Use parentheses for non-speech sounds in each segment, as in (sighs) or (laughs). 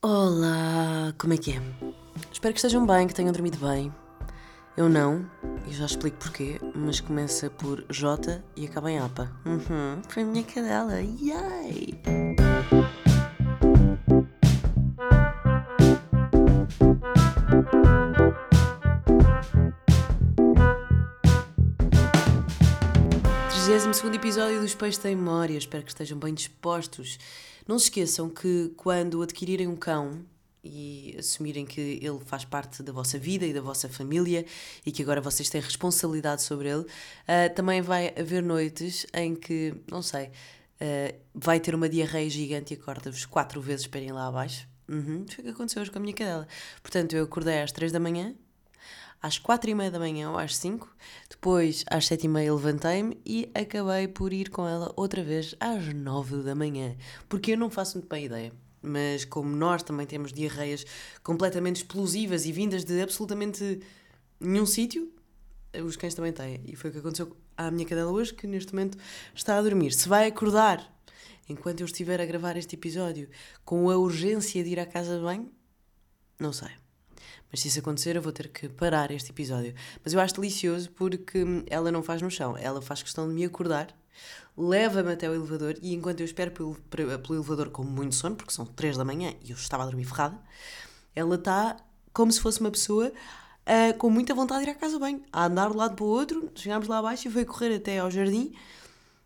Olá, como é que é? Espero que estejam bem, que tenham dormido bem. Eu não, e já explico porquê, mas começa por J e acaba em APA. Uhum, foi a minha cadela, yay! Segundo episódio dos Peixes da Memória. Espero que estejam bem dispostos. Não se esqueçam que quando adquirirem um cão e assumirem que ele faz parte da vossa vida e da vossa família e que agora vocês têm responsabilidade sobre ele, uh, também vai haver noites em que, não sei, uh, vai ter uma diarreia gigante e acorda-vos quatro vezes para irem lá abaixo. Uhum, foi o que aconteceu hoje com a minha cadela. Portanto, eu acordei às três da manhã, às quatro e meia da manhã ou às cinco, depois às sete e meia levantei-me e acabei por ir com ela outra vez às nove da manhã, porque eu não faço muito bem ideia. Mas como nós também temos diarreias completamente explosivas e vindas de absolutamente nenhum sítio, os cães também têm. E foi o que aconteceu à minha cadela hoje, que neste momento está a dormir. Se vai acordar enquanto eu estiver a gravar este episódio com a urgência de ir à casa de banho, não sei. Mas se isso acontecer, eu vou ter que parar este episódio. Mas eu acho delicioso porque ela não faz no chão, ela faz questão de me acordar, leva-me até o elevador e enquanto eu espero pelo, pelo elevador com muito sono, porque são 3 da manhã e eu estava a dormir ferrada, ela está como se fosse uma pessoa uh, com muita vontade de ir à casa bem, a andar de lado para o outro. Chegámos lá abaixo e foi correr até ao jardim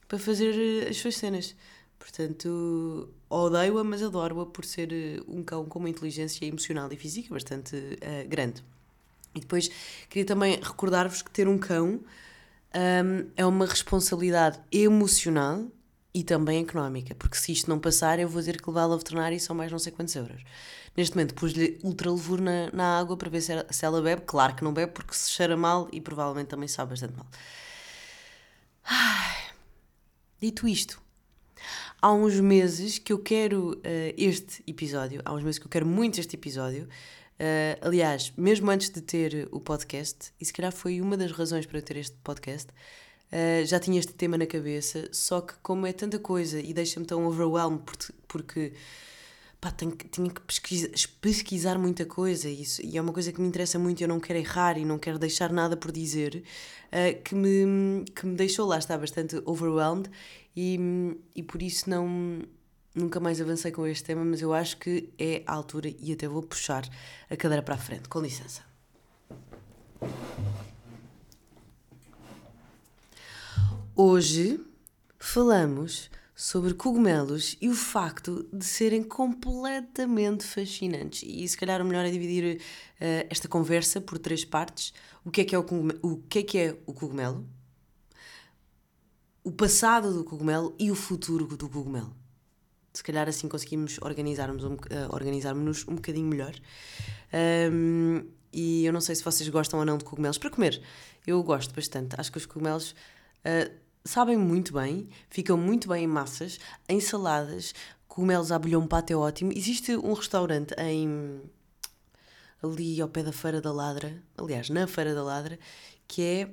para fazer as suas cenas. Portanto, odeio-a, mas adoro-a por ser eh, um cão com uma inteligência emocional e física bastante uh, grande. E depois queria também recordar-vos que ter um cão um, é uma responsabilidade emocional e também económica, porque se isto não passar, eu vou ter que levá-la ao veterinário e são mais não sei quantos euros. Neste momento pus-lhe ultralevur na, na água para ver se ela, se ela bebe. Claro que não bebe porque se cheira mal e provavelmente também sabe bastante mal. Ai. Dito isto, há uns meses que eu quero uh, este episódio, há uns meses que eu quero muito este episódio. Uh, aliás, mesmo antes de ter o podcast, e se calhar foi uma das razões para eu ter este podcast, uh, já tinha este tema na cabeça, só que como é tanta coisa e deixa-me tão overwhelmed porque, porque pá, tenho, tinha que pesquisar, pesquisar muita coisa isso, e é uma coisa que me interessa muito eu não quero errar e não quero deixar nada por dizer, uh, que, me, que me deixou lá estar bastante overwhelmed e, e por isso não nunca mais avancei com este tema, mas eu acho que é a altura e até vou puxar a cadeira para a frente. Com licença. Hoje falamos sobre cogumelos e o facto de serem completamente fascinantes. E se calhar o melhor é dividir uh, esta conversa por três partes. O que é que é o, cogumelo, o, que é que é o cogumelo? O passado do cogumelo e o futuro do cogumelo. Se calhar assim conseguimos organizar-nos um, uh, organizar um bocadinho melhor. Um, e eu não sei se vocês gostam ou não de cogumelos para comer. Eu gosto bastante. Acho que os cogumelos uh, sabem muito bem, ficam muito bem em massas, em saladas, cogumelos à bolhão pato é ótimo. Existe um restaurante em ali ao pé da Feira da Ladra, aliás, na Feira da Ladra, que é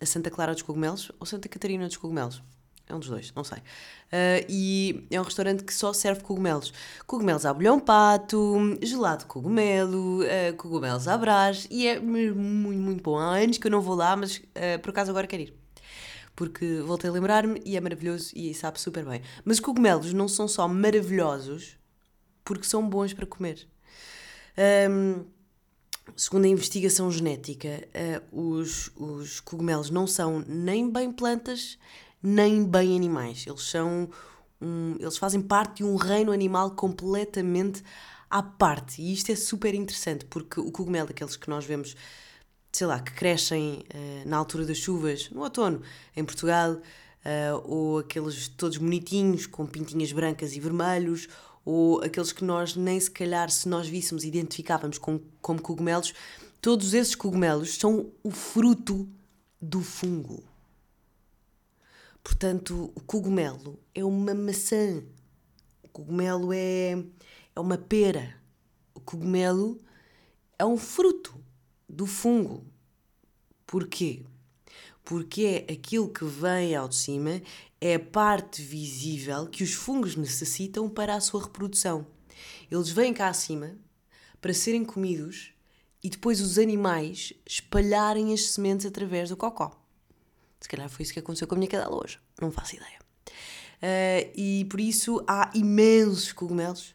a Santa Clara dos Cogumelos ou Santa Catarina dos Cogumelos. É um dos dois, não sei. Uh, e é um restaurante que só serve cogumelos. Cogumelos à bolhão pato, gelado cogumelo, uh, cogumelos à brás. E é muito, muito bom. Há anos que eu não vou lá, mas uh, por acaso agora quero ir porque voltei a lembrar-me e é maravilhoso e sabe super bem. Mas os cogumelos não são só maravilhosos porque são bons para comer. Um, segundo a investigação genética, uh, os, os cogumelos não são nem bem plantas nem bem animais. Eles são um, eles fazem parte de um reino animal completamente à parte. E isto é super interessante porque o cogumelo, aqueles que nós vemos sei lá, que crescem uh, na altura das chuvas, no outono, em Portugal, uh, ou aqueles todos bonitinhos, com pintinhas brancas e vermelhos, ou aqueles que nós nem se calhar, se nós víssemos, identificávamos com, como cogumelos, todos esses cogumelos são o fruto do fungo. Portanto, o cogumelo é uma maçã, o cogumelo é, é uma pera, o cogumelo é um fruto do fungo. Porquê? Porque é aquilo que vem ao de cima, é a parte visível que os fungos necessitam para a sua reprodução. Eles vêm cá acima para serem comidos e depois os animais espalharem as sementes através do cocó. Se calhar foi isso que aconteceu com a minha cadela hoje. Não faço ideia. Uh, e por isso há imensos cogumelos,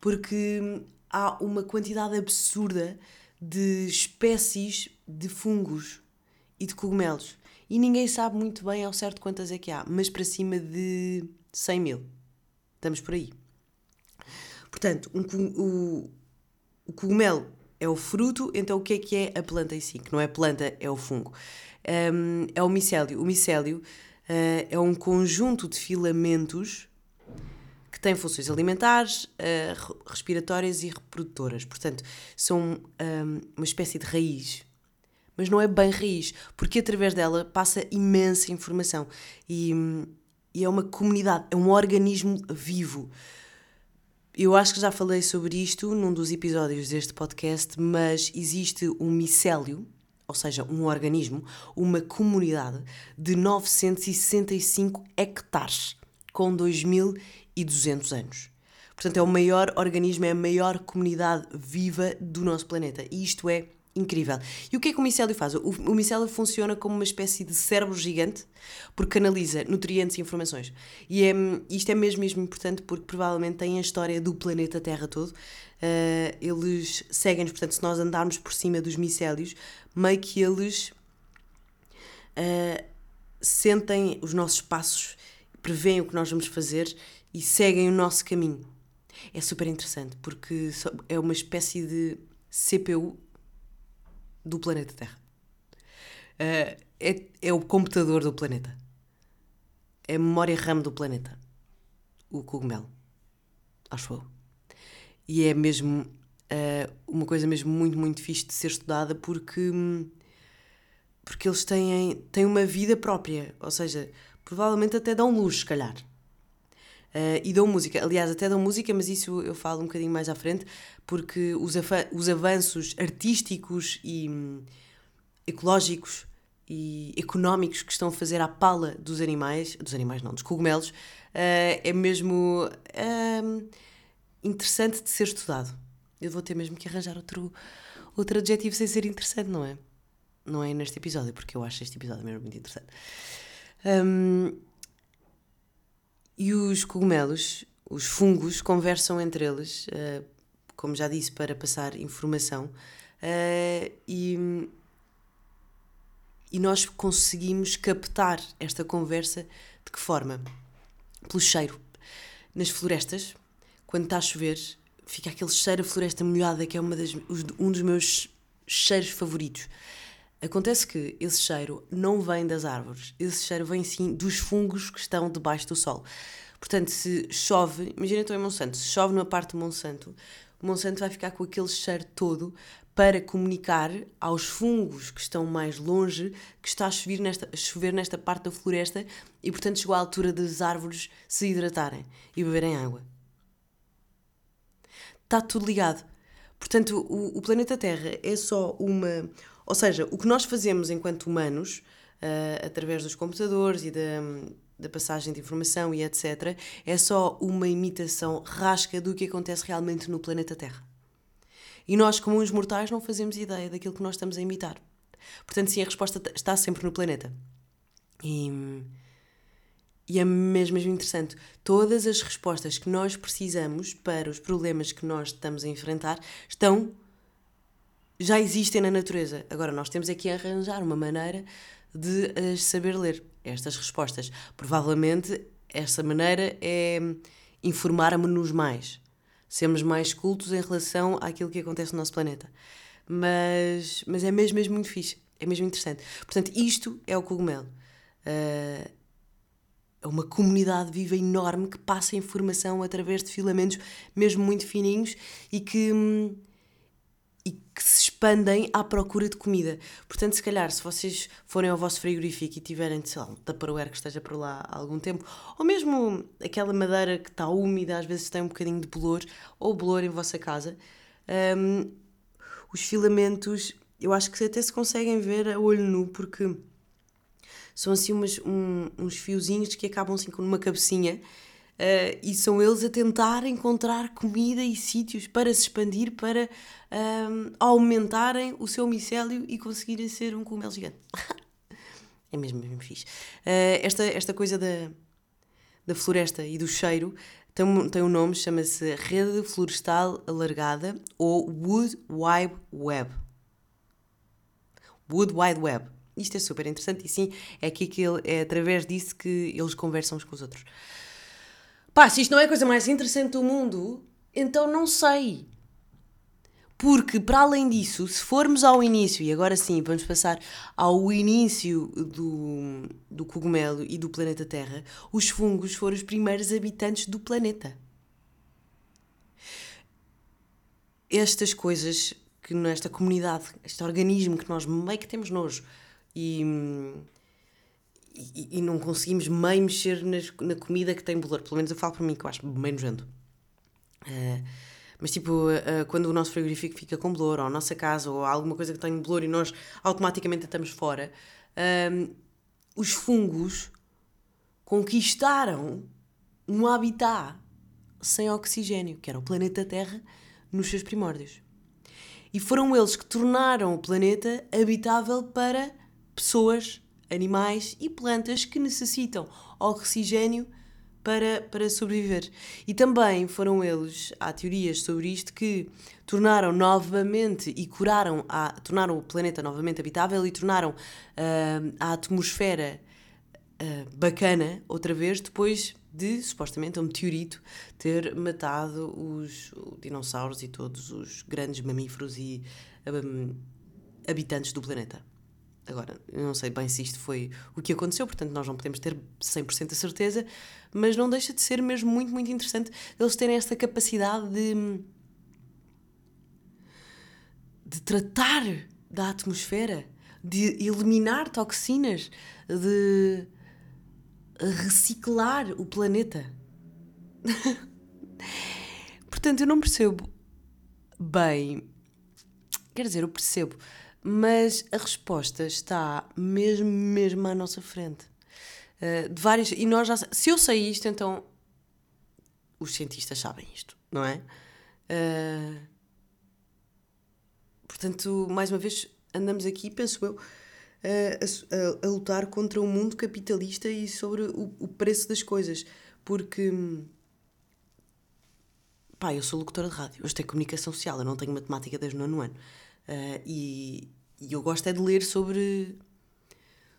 porque há uma quantidade absurda de espécies de fungos e de cogumelos. E ninguém sabe muito bem ao certo quantas é que há, mas para cima de 100 mil. Estamos por aí. Portanto, um, o, o cogumelo é o fruto, então o que é que é a planta em si? Que não é planta, é o fungo. Um, é o micélio. O micélio uh, é um conjunto de filamentos que têm funções alimentares, uh, respiratórias e reprodutoras. Portanto, são um, uma espécie de raiz. Mas não é bem raiz, porque através dela passa imensa informação. E, e é uma comunidade, é um organismo vivo. Eu acho que já falei sobre isto num dos episódios deste podcast, mas existe um micélio, ou seja, um organismo, uma comunidade de 965 hectares, com 2.200 anos. Portanto, é o maior organismo, é a maior comunidade viva do nosso planeta. E isto é incrível. E o que é que o micélio faz? O, o micélio funciona como uma espécie de cérebro gigante porque canaliza nutrientes e informações. E é, isto é mesmo, mesmo importante porque provavelmente tem a história do planeta Terra todo. Uh, eles seguem-nos, portanto, se nós andarmos por cima dos micélios, meio que eles uh, sentem os nossos passos, preveem o que nós vamos fazer e seguem o nosso caminho. É super interessante porque é uma espécie de CPU do planeta Terra. Uh, é, é o computador do planeta. É a memória RAM do planeta. O cogumelo. Acho eu. E é mesmo uh, uma coisa mesmo muito, muito fixe de ser estudada porque, porque eles têm, têm uma vida própria. Ou seja, provavelmente até dão luz, se calhar. Uh, e dão música. Aliás, até dão música, mas isso eu falo um bocadinho mais à frente, porque os, os avanços artísticos e um, ecológicos e económicos que estão a fazer à pala dos animais, dos animais não, dos cogumelos, uh, é mesmo uh, interessante de ser estudado. Eu vou ter mesmo que arranjar outro, outro adjetivo sem ser interessante, não é? Não é neste episódio, porque eu acho este episódio mesmo muito interessante. Um, e os cogumelos, os fungos, conversam entre eles, uh, como já disse, para passar informação. Uh, e, e nós conseguimos captar esta conversa de que forma? Pelo cheiro. Nas florestas, quando está a chover, fica aquele cheiro a floresta molhada, que é uma das, um dos meus cheiros favoritos. Acontece que esse cheiro não vem das árvores, esse cheiro vem sim dos fungos que estão debaixo do sol. Portanto, se chove, imagina estou em Monsanto, se chove numa parte de Monsanto, Monsanto vai ficar com aquele cheiro todo para comunicar aos fungos que estão mais longe que está a chover nesta, a chover nesta parte da floresta e, portanto, chegou à altura das árvores se hidratarem e beberem água. Está tudo ligado. Portanto, o, o planeta Terra é só uma ou seja, o que nós fazemos enquanto humanos, uh, através dos computadores e da, da passagem de informação e etc., é só uma imitação rasca do que acontece realmente no planeta Terra. E nós, como uns mortais, não fazemos ideia daquilo que nós estamos a imitar. Portanto, sim, a resposta está sempre no planeta. E, e é mesmo, mesmo interessante. Todas as respostas que nós precisamos para os problemas que nós estamos a enfrentar estão já existem na natureza. Agora, nós temos aqui a arranjar uma maneira de as saber ler estas respostas. Provavelmente, essa maneira é informar-nos mais, sermos mais cultos em relação àquilo que acontece no nosso planeta. Mas, mas é mesmo, mesmo muito fixe, é mesmo interessante. Portanto, isto é o cogumelo. Uh, é uma comunidade viva enorme que passa informação através de filamentos mesmo muito fininhos e que. Hum, e que se expandem à procura de comida. Portanto, se calhar, se vocês forem ao vosso frigorífico e tiverem, sei lá, um tupperware que esteja por lá há algum tempo, ou mesmo aquela madeira que está úmida, às vezes tem um bocadinho de bolor, ou bolor em vossa casa, um, os filamentos, eu acho que até se conseguem ver a olho nu, porque são assim umas, um, uns fiozinhos que acabam assim com uma cabecinha Uh, e são eles a tentar encontrar comida e sítios para se expandir, para um, aumentarem o seu micélio e conseguirem ser um cogumelo gigante. (laughs) é mesmo, mesmo fixe. Uh, esta, esta coisa da, da floresta e do cheiro tem tem um nome, chama-se Rede Florestal Alargada ou Wood Wide Web. Wood Wide Web. Isto é super interessante e sim, é aqui que ele, é através disso que eles conversam uns com os outros. Pá, se isto não é a coisa mais interessante do mundo, então não sei. Porque, para além disso, se formos ao início, e agora sim vamos passar ao início do, do cogumelo e do planeta Terra, os fungos foram os primeiros habitantes do planeta. Estas coisas que nesta comunidade, este organismo que nós meio que temos nojo e, e, e não conseguimos meio mexer nas, na comida que tem bolor. Pelo menos eu falo para mim que eu acho meio nojento. Uh, mas tipo, uh, quando o nosso frigorífico fica com bolor, ou a nossa casa, ou alguma coisa que tem bolor e nós automaticamente estamos fora, uh, os fungos conquistaram um habitat sem oxigênio, que era o planeta Terra, nos seus primórdios. E foram eles que tornaram o planeta habitável para pessoas, animais e plantas que necessitam oxigênio para, para sobreviver. E também foram eles, há teorias sobre isto, que tornaram novamente e curaram, a, tornaram o planeta novamente habitável e tornaram uh, a atmosfera uh, bacana outra vez depois de, supostamente, um meteorito ter matado os dinossauros e todos os grandes mamíferos e um, habitantes do planeta. Agora, eu não sei bem se isto foi o que aconteceu, portanto, nós não podemos ter 100% a certeza, mas não deixa de ser mesmo muito, muito interessante eles terem esta capacidade de. de tratar da atmosfera, de eliminar toxinas, de reciclar o planeta. (laughs) portanto, eu não percebo bem. Quer dizer, eu percebo mas a resposta está mesmo, mesmo à nossa frente. Uh, de várias, e nós já, se eu sei isto, então os cientistas sabem isto, não é? Uh, portanto, mais uma vez, andamos aqui, penso eu, a, a, a, lutar contra o mundo capitalista e sobre o, o preço das coisas, porque pá, eu sou locutora de rádio, eu tenho comunicação social, eu não tenho matemática desde o nono ano. Uh, e, e, eu gosto é de ler sobre,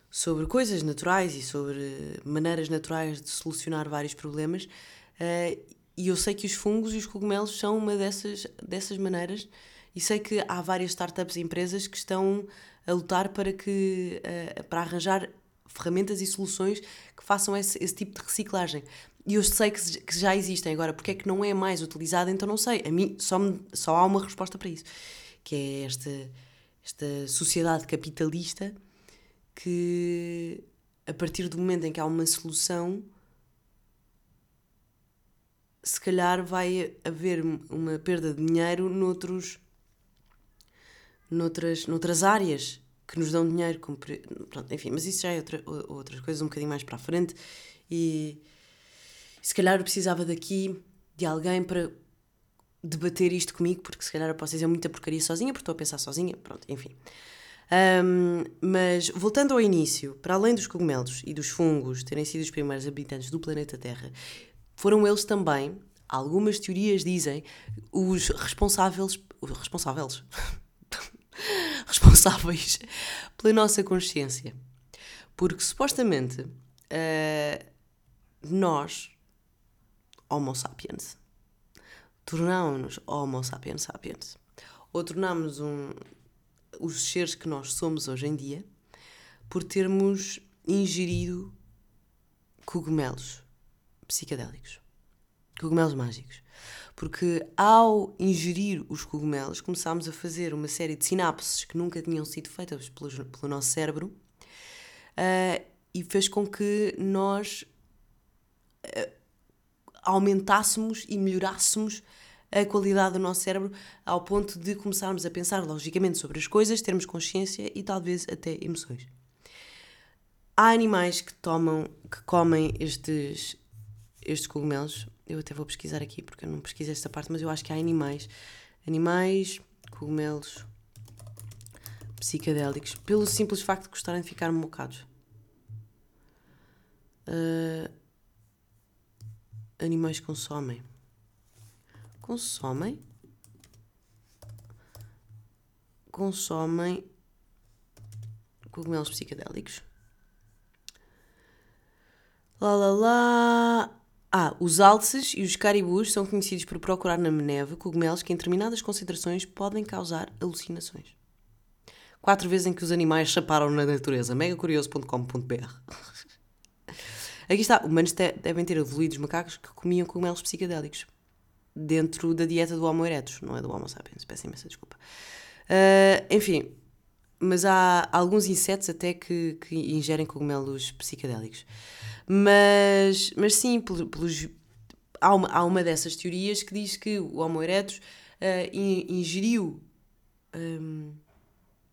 sobre coisas naturais e sobre maneiras naturais de solucionar vários problemas. Uh, e eu sei que os fungos e os cogumelos são uma dessas, dessas maneiras. E sei que há várias startups e empresas que estão a lutar para, que, uh, para arranjar ferramentas e soluções que façam esse, esse tipo de reciclagem. E eu sei que, que já existem. Agora, porque é que não é mais utilizado, então não sei. A mim só, me, só há uma resposta para isso que é esta, esta sociedade capitalista que, a partir do momento em que há uma solução, se calhar vai haver uma perda de dinheiro noutros, noutras, noutras áreas que nos dão dinheiro. Pronto, enfim, mas isso já é outra, outras coisas um bocadinho mais para a frente. E, e se calhar eu precisava daqui de alguém para debater isto comigo, porque se calhar eu posso dizer muita porcaria sozinha, porque estou a pensar sozinha, pronto, enfim. Um, mas voltando ao início, para além dos cogumelos e dos fungos terem sido os primeiros habitantes do planeta Terra, foram eles também, algumas teorias dizem, os responsáveis, os responsáveis, (laughs) responsáveis pela nossa consciência. Porque supostamente uh, nós, Homo sapiens, tornámos-nos Homo sapiens sapiens, ou tornámos um, os seres que nós somos hoje em dia, por termos ingerido cogumelos psicadélicos, cogumelos mágicos. Porque ao ingerir os cogumelos, começámos a fazer uma série de sinapses que nunca tinham sido feitas pelo, pelo nosso cérebro uh, e fez com que nós uh, aumentássemos e melhorássemos a qualidade do nosso cérebro ao ponto de começarmos a pensar logicamente sobre as coisas, termos consciência e talvez até emoções. Há animais que tomam, que comem estes estes cogumelos, eu até vou pesquisar aqui porque eu não pesquisei esta parte, mas eu acho que há animais. Animais, cogumelos psicadélicos, pelo simples facto de gostarem de ficar mocados. Uh, animais consomem. Consomem. Consomem cogumelos psicadélicos. Lá lá lá. Ah, os alces e os caribus são conhecidos por procurar na neve cogumelos que em determinadas concentrações podem causar alucinações. Quatro vezes em que os animais chaparam na natureza. megacurioso.com.br (laughs) Aqui está, humanos devem ter evoluído os macacos que comiam cogumelos psicadélicos dentro da dieta do Homo erectus, não é do Homo sapiens, peço imensa desculpa. Uh, enfim, mas há alguns insetos até que, que ingerem cogumelos psicadélicos. Mas, mas sim, pelos, há, uma, há uma dessas teorias que diz que o Homo erectus uh, ingeriu um,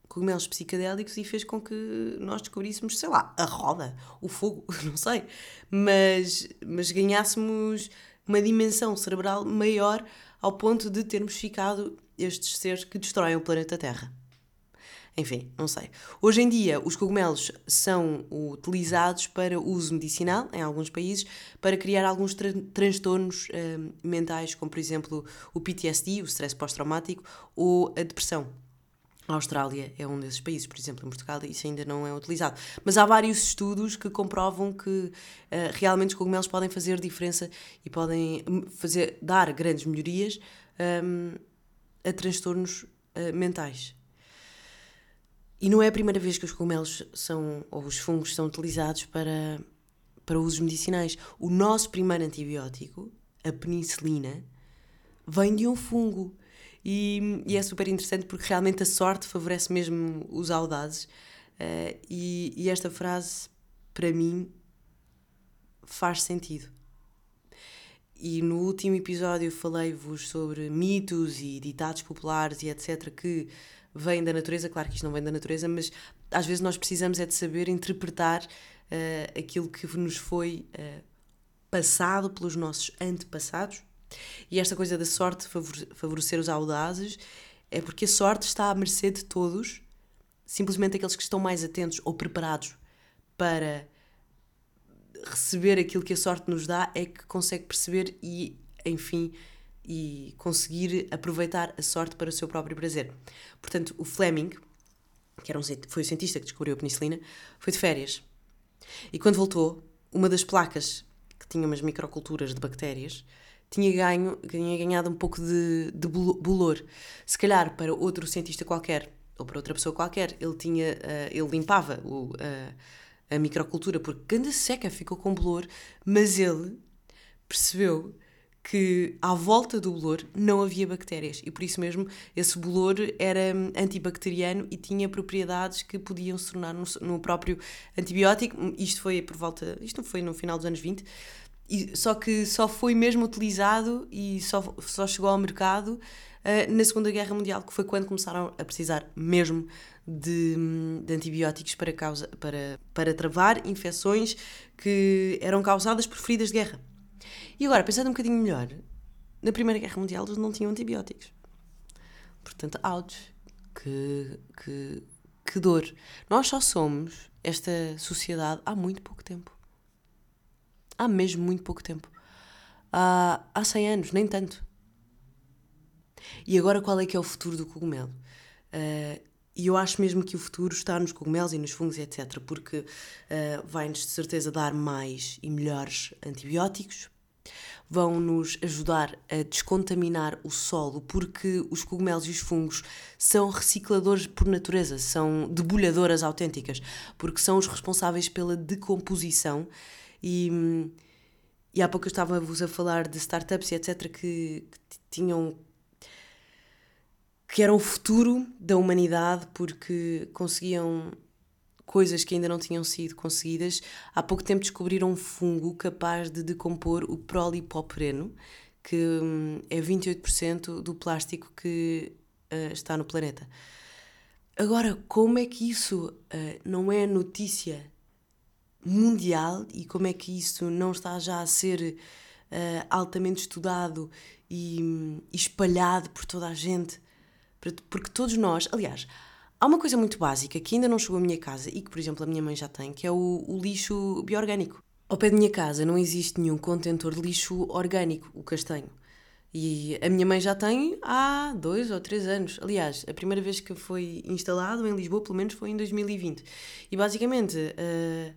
cogumelos psicadélicos e fez com que nós descobríssemos, sei lá, a roda, o fogo, (laughs) não sei, mas, mas ganhássemos uma dimensão cerebral maior ao ponto de termos ficado estes seres que destroem o planeta Terra. Enfim, não sei. Hoje em dia, os cogumelos são utilizados para uso medicinal em alguns países para criar alguns tra transtornos uh, mentais, como por exemplo o PTSD, o stress pós-traumático, ou a depressão. A Austrália é um desses países, por exemplo, em Portugal isso ainda não é utilizado. Mas há vários estudos que comprovam que uh, realmente os cogumelos podem fazer diferença e podem hum, fazer, dar grandes melhorias um, a transtornos uh, mentais. E não é a primeira vez que os cogumelos são, ou os fungos são utilizados para, para usos medicinais. O nosso primeiro antibiótico, a penicilina, vem de um fungo. E, e, é super interessante porque realmente a sorte favorece mesmo os audazes. Uh, e, e, esta frase, para mim, faz sentido. E no último episódio falei-vos sobre mitos e ditados populares e etc. que vêm da natureza. Claro que isto não vem da natureza, mas às vezes nós precisamos é de saber interpretar uh, aquilo que nos foi uh, passado pelos nossos antepassados e esta coisa da sorte favorecer os audazes é porque a sorte está à mercê de todos, simplesmente aqueles que estão mais atentos ou preparados para receber aquilo que a sorte nos dá é que consegue perceber e, enfim, e conseguir aproveitar a sorte para o seu próprio prazer. Portanto, o Fleming, que era um, foi o cientista que descobriu a penicilina, foi de férias. E quando voltou, uma das placas que tinha umas microculturas de bactérias tinha, ganho, tinha ganhado um pouco de, de bolor. Se calhar para outro cientista qualquer ou para outra pessoa qualquer, ele tinha, uh, ele limpava o, uh, a microcultura porque ganda seca ficou com bolor, mas ele percebeu que à volta do bolor não havia bactérias e por isso mesmo esse bolor era antibacteriano e tinha propriedades que podiam se tornar no, no próprio antibiótico. Isto foi por volta, isto foi no final dos anos 20 e, só que só foi mesmo utilizado e só, só chegou ao mercado uh, na Segunda Guerra Mundial, que foi quando começaram a precisar mesmo de, de, antibióticos para, causa, para, para travar infecções que eram causadas por feridas de guerra. E agora, pensando um bocadinho melhor, na Primeira Guerra Mundial eles não tinham antibióticos. Portanto, ouch, que, que, que dor. Nós só somos esta sociedade há muito pouco tempo há mesmo muito pouco tempo. Há, há 100 anos, nem tanto. E agora qual é que é o futuro do cogumelo? Uh, e eu acho mesmo que o futuro está nos cogumelos e nos fungos, etc., porque uh, vai-nos de certeza dar mais e melhores antibióticos, vão-nos ajudar a descontaminar o solo, porque os cogumelos e os fungos são recicladores por natureza, são debulhadoras autênticas, porque são os responsáveis pela decomposição e, e há pouco eu estava-vos a falar de startups e etc. que, que tinham que eram o futuro da humanidade porque conseguiam coisas que ainda não tinham sido conseguidas. Há pouco tempo descobriram um fungo capaz de decompor o prolipopreno, que hum, é 28% do plástico que uh, está no planeta. Agora, como é que isso uh, não é notícia mundial e como é que isso não está já a ser uh, altamente estudado e, espalhado por toda a gente. Porque todos nós, aliás, há uma coisa muito básica que ainda não chegou à minha casa e que, por exemplo, a minha mãe já tem, que é o, o lixo bioorgânico. Ao pé da minha casa não existe nenhum contentor de lixo orgânico, o castanho. E a minha mãe já tem há dois ou três anos. Aliás, a primeira vez que foi instalado em Lisboa, pelo menos, foi em 2020. E basicamente, uh,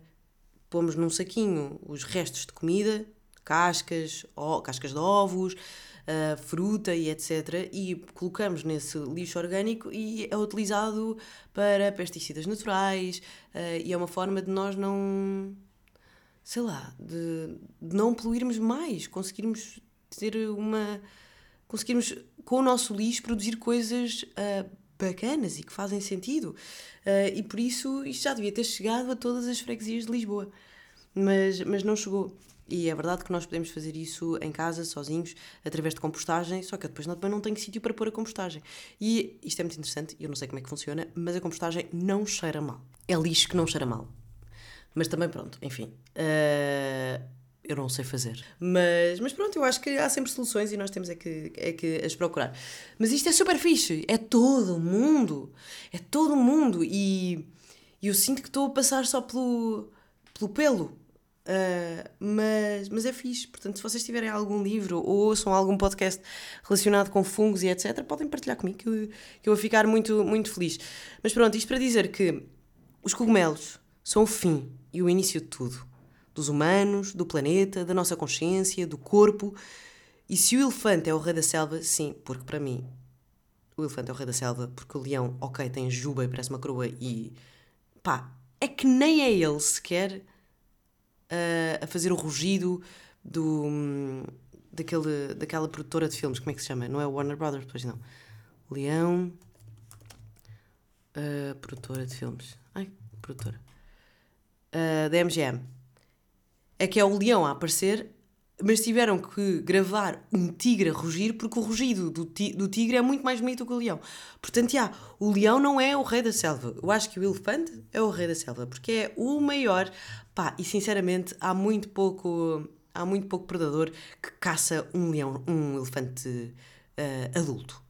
pomos num saquinho os restos de comida, cascas, cascas de ovos, uh, fruta e etc. E colocamos nesse lixo orgânico e é utilizado para pesticidas naturais uh, e é uma forma de nós não. sei lá, de, de não poluirmos mais, conseguirmos ter uma. conseguirmos com o nosso lixo produzir coisas. Uh, bacanas e que fazem sentido. Uh, e por isso isto já devia ter chegado a todas as freguesias de Lisboa. Mas, mas não chegou. E é verdade que nós podemos fazer isso em casa, sozinhos, através de compostagem, só que depois não, não tenho sítio para pôr a compostagem. E isto é muito interessante, eu não sei como é que funciona, mas a compostagem não cheira mal. É lixo que não cheira mal. Mas também, pronto, enfim. Uh, eu não sei fazer. Mas, mas pronto, eu acho que há sempre soluções e nós temos é que, é que as procurar. Mas isto é super fixe. É todo o mundo. É todo o mundo. E eu sinto que estou a passar só pelo, pelo pelo Uh, mas, mas é fixe, portanto, se vocês tiverem algum livro ou ouçam algum podcast relacionado com fungos e etc., podem partilhar comigo que eu, que eu vou ficar muito, muito feliz. Mas pronto, isto para dizer que os cogumelos são o fim e o início de tudo: dos humanos, do planeta, da nossa consciência, do corpo. E se o elefante é o rei da selva, sim, porque para mim o elefante é o rei da selva, porque o leão, ok, tem juba e parece uma coroa e pá, é que nem é ele sequer a, a fazer o rugido do, daquele, daquela produtora de filmes, como é que se chama? Não é o Warner Brothers, pois não. Leão, uh, produtora de filmes. Ai, produtora. Uh, da MGM. É que é o leão a aparecer mas tiveram que gravar um tigre a rugir porque o rugido do, do tigre é muito mais bonito que o leão. Portanto, já, o leão não é o rei da selva. Eu acho que o elefante é o rei da selva porque é o maior. Pá, e sinceramente, há muito pouco, há muito pouco predador que caça um leão, um elefante uh, adulto.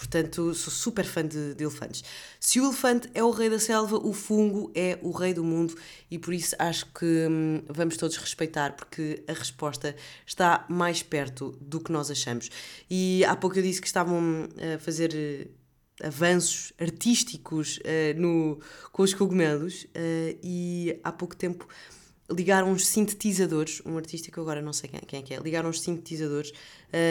Portanto, sou super fã de, de, elefantes. Se o elefante é o rei da selva, o fungo é o rei do mundo e por isso acho que hum, vamos todos respeitar, porque a resposta está mais perto do que nós achamos. E há pouco eu disse que estavam hum, a fazer eh, avanços artísticos uh, no, com os cogumelos uh, e há pouco tempo ligaram uns sintetizadores, um artista que agora não sei quem, quem é que é, ligaram uns sintetizadores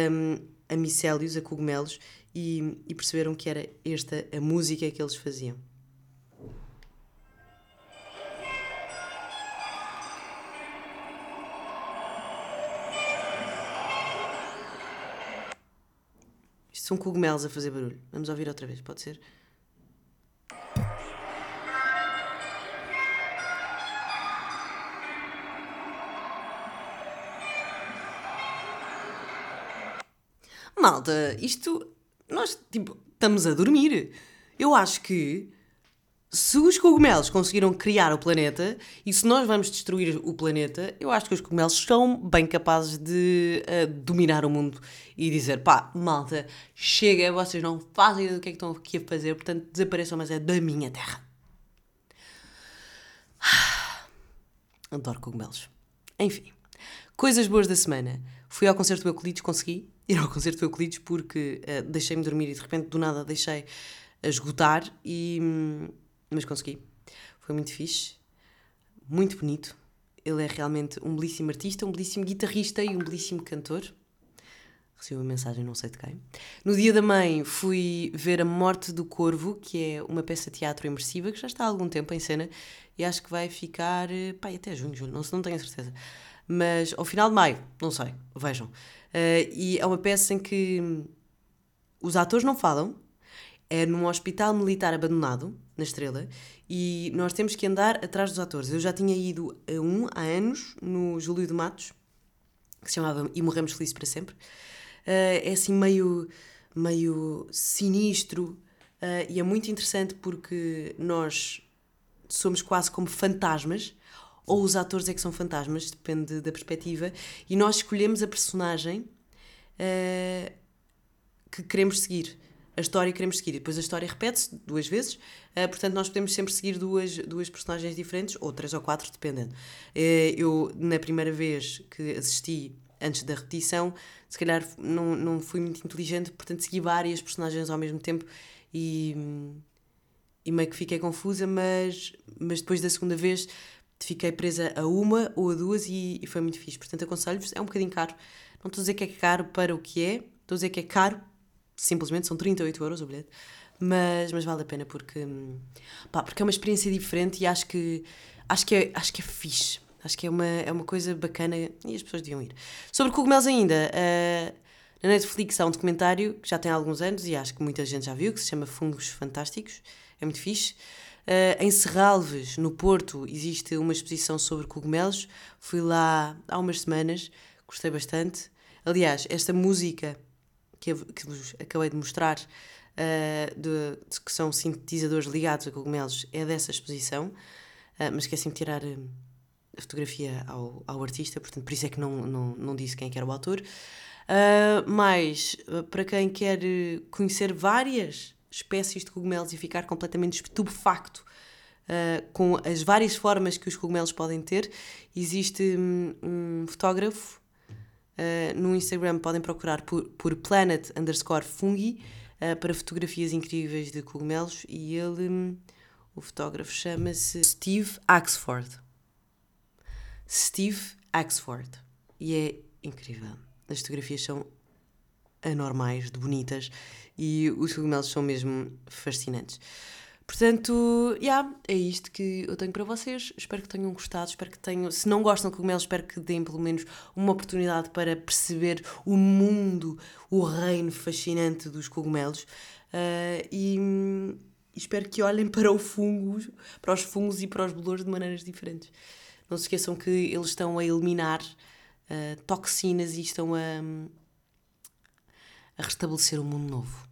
um, a micélios, a cogumelos e, e perceberam que era esta a música que eles faziam. Isto são cogumelos a fazer barulho. Vamos ouvir outra vez, pode ser? Malta, isto nós, tipo, estamos a dormir. Eu acho que se os cogumelos conseguiram criar o planeta e se nós vamos destruir o planeta, eu acho que os cogumelos são bem capazes de uh, dominar o mundo e dizer: pá, malta, chega, vocês não fazem do que é que estão aqui a fazer, portanto desapareçam, mas é da minha terra. (sighs) Adoro cogumelos. Enfim, coisas boas da semana. Fui ao concerto do Euclides, consegui ir ao concerto do Euclides porque uh, deixei-me dormir e de repente do nada deixei esgotar, e, hum, mas consegui. Foi muito fixe, muito bonito. Ele é realmente um belíssimo artista, um belíssimo guitarrista e um belíssimo cantor. Recebi uma mensagem, não sei de quem. No dia da mãe fui ver A Morte do Corvo, que é uma peça de teatro imersiva que já está há algum tempo em cena e acho que vai ficar eh, até junho, julho, não, não tenho certeza. Mas ao final de maio, não sei, vejam. Uh, e é uma peça em que os atores não falam, é num hospital militar abandonado, na Estrela, e nós temos que andar atrás dos atores. Eu já tinha ido a um há anos, no Júlio de Matos, que se chamava E Morremos Felizes para Sempre. Uh, é assim meio, meio sinistro uh, e é muito interessante porque nós somos quase como fantasmas, ou os atores é que são fantasmas, depende da perspectiva, e nós escolhemos a personagem uh, que queremos seguir. A história que queremos seguir. E depois a história repete-se duas vezes, uh, portanto nós podemos sempre seguir duas, duas personagens diferentes, ou três ou quatro, dependendo. Uh, eu, na primeira vez que assisti, antes da repetição, se calhar não, não fui muito inteligente, portanto segui várias personagens ao mesmo tempo e, e meio que fiquei confusa, mas, mas depois da segunda vez fiquei presa a uma ou a duas e, e foi muito fixe. Portanto, aconselho-vos, é um bocadinho caro. Não estou a dizer que é caro para o que é, estou a dizer que é caro, simplesmente são 38 euros o bilhete, mas, mas vale a pena porque, pá, porque é uma experiência diferente e acho que, acho que, é, acho que é fixe. Acho que é uma, é uma coisa bacana e as pessoas deviam ir. Sobre cogumelos ainda, uh, na Netflix há um documentário que já tem alguns anos e acho que muita gente já viu, que se chama Fungos Fantásticos. É muito fixe. Uh, em Serralves, no Porto, existe uma exposição sobre cogumelos. Fui lá há umas semanas, gostei bastante. Aliás, esta música que, que vos acabei de mostrar, uh, de, de, que são sintetizadores ligados a cogumelos, é dessa exposição. Uh, mas esqueci-me de tirar a fotografia ao, ao artista, portanto, por isso é que não, não, não disse quem é era o autor. Uh, mas, para quem quer conhecer várias espécies de cogumelos e ficar completamente estupefacto uh, com as várias formas que os cogumelos podem ter, existe um, um fotógrafo uh, no Instagram, podem procurar por, por planet underscore fungi para fotografias incríveis de cogumelos e ele, um, o fotógrafo chama-se Steve Axford. Steve Axford. E é incrível. As fotografias são anormais, de bonitas, e os cogumelos são mesmo fascinantes. Portanto, yeah, é isto que eu tenho para vocês. Espero que tenham gostado, espero que tenham. Se não gostam de cogumelos, espero que deem pelo menos uma oportunidade para perceber o mundo, o reino fascinante dos cogumelos. Uh, e, espero que olhem para o fungo, para os fungos e para os bolores de maneiras diferentes. Não se esqueçam que eles estão a eliminar uh, toxinas e estão a, a restabelecer um mundo novo.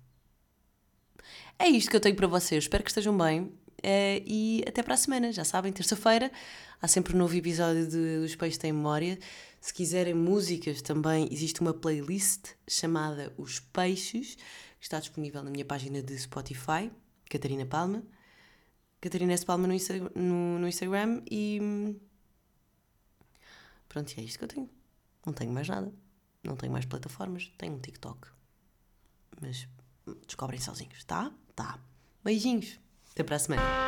É isto que eu tenho para vocês. Espero que estejam bem uh, e até para a semana. Já sabem, terça-feira há sempre um novo episódio de, dos Peixes Tem Memória. Se quiserem músicas, também existe uma playlist chamada Os Peixes, que está disponível na minha página de Spotify, Catarina Palma. Catarina S. Palma no, no, no Instagram e Pronto, e é isto que eu tenho. Não tenho mais nada. Não tenho mais plataformas. Tenho um TikTok. Mas descobrem sozinhos, tá? Tá. Beijinhos. Até para a semana.